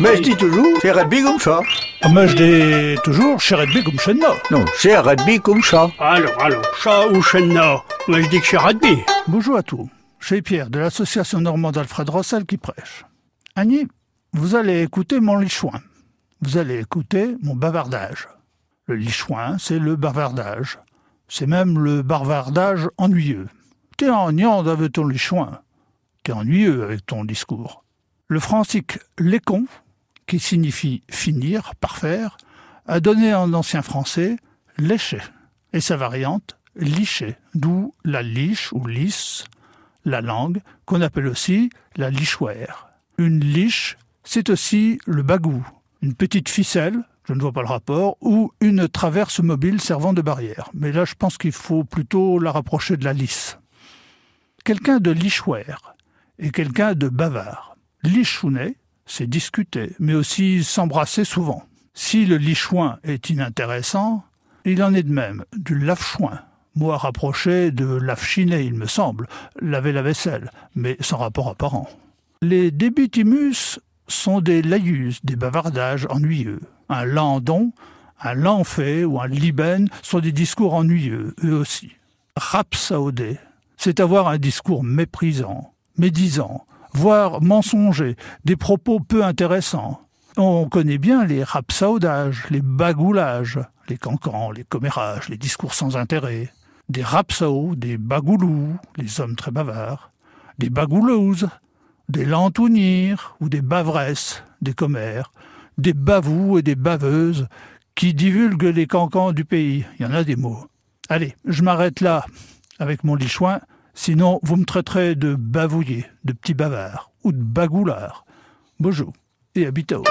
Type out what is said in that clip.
Mais je dis toujours, c'est rugby comme ça. Ah, Mais je dis toujours, chez Redby comme chez nous. Non, c'est rugby comme ça. Alors, alors, chat ou chenna Moi, je dis que c'est rugby. Bonjour à tous. C'est Pierre de l'association normande Alfred Rossel qui prêche. Annie, vous allez écouter mon lichouin. Vous allez écouter mon bavardage. Le lichouin, c'est le bavardage. C'est même le bavardage ennuyeux. T'es ennuyant avec ton lichouin. T'es ennuyeux avec ton discours. Le francique lécon, qui signifie finir, parfaire, a donné en ancien français lécher, et sa variante licher, d'où la liche ou lisse, la langue, qu'on appelle aussi la lichoire. Une liche, c'est aussi le bagou, une petite ficelle, je ne vois pas le rapport, ou une traverse mobile servant de barrière. Mais là, je pense qu'il faut plutôt la rapprocher de la lisse. Quelqu'un de lichoire et quelqu'un de bavard. Lichounet, c'est discuter, mais aussi s'embrasser souvent. Si le lichouin est inintéressant, il en est de même du lave-chouin, mot à rapprocher de lave-chiner, il me semble, laver la vaisselle, mais sans rapport apparent. Les débutimus sont des laïus, des bavardages ennuyeux. Un landon, un lanfait ou un liben sont des discours ennuyeux, eux aussi. Rhapsaudé, c'est avoir un discours méprisant, médisant, voire mensonger, des propos peu intéressants. On connaît bien les rhapsaudages, les bagoulages, les cancans, les commérages, les discours sans intérêt, des rhapsauds, des bagoulous, les hommes très bavards, des bagoulouses, des lantounirs ou des bavresses, des commères, des bavous et des baveuses qui divulguent les cancans du pays. Il y en a des mots. Allez, je m'arrête là avec mon lichouin, sinon vous me traiterez de bavouillé, de petit bavard ou de bagoulard. Bonjour et à bientôt.